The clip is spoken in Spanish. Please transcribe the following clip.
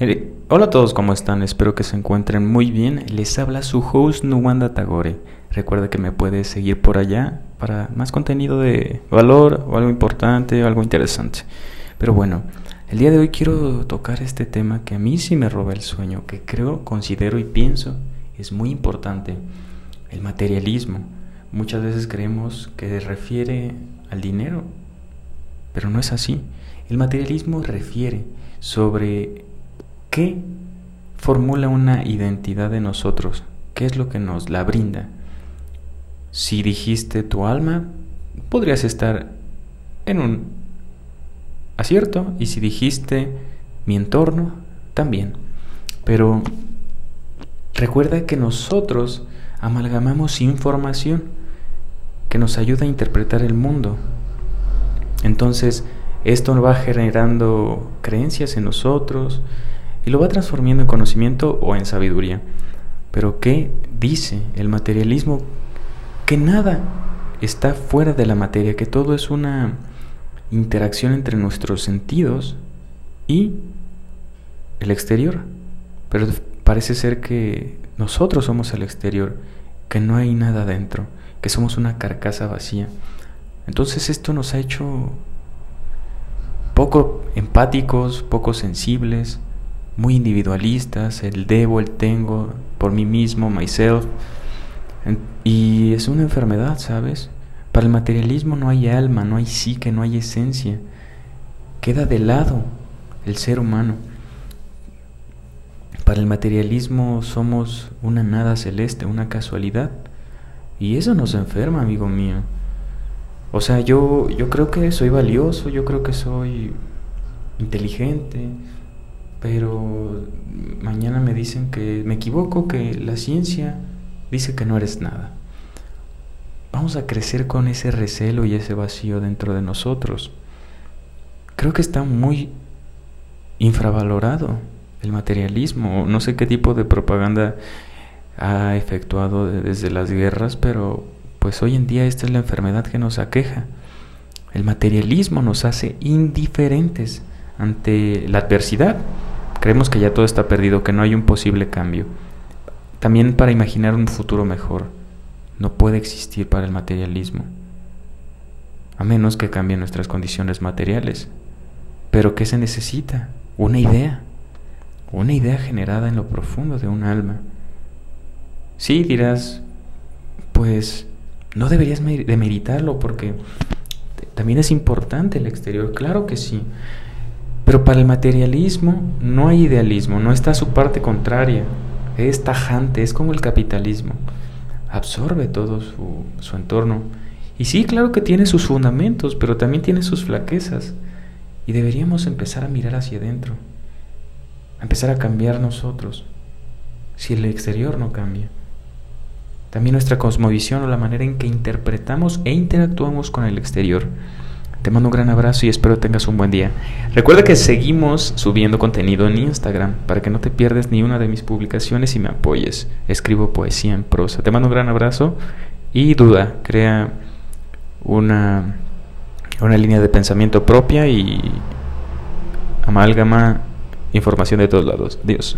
Eh, hola a todos, ¿cómo están? Espero que se encuentren muy bien. Les habla su host Nuwanda Tagore. Recuerda que me puedes seguir por allá para más contenido de valor o algo importante o algo interesante. Pero bueno, el día de hoy quiero tocar este tema que a mí sí me roba el sueño, que creo, considero y pienso es muy importante. El materialismo. Muchas veces creemos que se refiere al dinero, pero no es así. El materialismo refiere sobre ¿Qué formula una identidad de nosotros? ¿Qué es lo que nos la brinda? Si dijiste tu alma, podrías estar en un acierto y si dijiste mi entorno, también. Pero recuerda que nosotros amalgamamos información que nos ayuda a interpretar el mundo. Entonces, esto va generando creencias en nosotros, y lo va transformando en conocimiento o en sabiduría. Pero ¿qué dice el materialismo? Que nada está fuera de la materia, que todo es una interacción entre nuestros sentidos y el exterior. Pero parece ser que nosotros somos el exterior, que no hay nada dentro, que somos una carcasa vacía. Entonces esto nos ha hecho poco empáticos, poco sensibles, muy individualistas, el debo, el tengo, por mí mismo, myself. Y es una enfermedad, ¿sabes? Para el materialismo no hay alma, no hay psique, no hay esencia. Queda de lado el ser humano. Para el materialismo somos una nada celeste, una casualidad. Y eso nos enferma, amigo mío. O sea, yo, yo creo que soy valioso, yo creo que soy inteligente, pero mañana me dicen que me equivoco, que la ciencia dice que no eres nada. Vamos a crecer con ese recelo y ese vacío dentro de nosotros. Creo que está muy infravalorado el materialismo. No sé qué tipo de propaganda ha efectuado desde las guerras, pero pues hoy en día esta es la enfermedad que nos aqueja. El materialismo nos hace indiferentes ante la adversidad Creemos que ya todo está perdido, que no hay un posible cambio. También para imaginar un futuro mejor no puede existir para el materialismo, a menos que cambien nuestras condiciones materiales. Pero ¿qué se necesita? Una idea, una idea generada en lo profundo de un alma. Sí, dirás, pues no deberías demeritarlo porque también es importante el exterior, claro que sí, pero para el materialismo no hay idealismo, no está su parte contraria, es tajante, es como el capitalismo, absorbe todo su, entorno. Y sí, claro que tiene sus fundamentos, pero también tiene sus flaquezas. Y deberíamos empezar a mirar hacia adentro, a empezar a cambiar nosotros, si el exterior no cambia. También nuestra cosmovisión o la manera en que interpretamos e interactuamos con el exterior. Te mando un gran abrazo y espero tengas un buen día. Recuerda que seguimos subiendo contenido en Instagram para que no te pierdas ni una de mis publicaciones y me apoyes. Escribo poesía en prosa. Te mando un gran abrazo y duda, crea una, una línea de pensamiento propia y amálgama información de todos lados. Dios.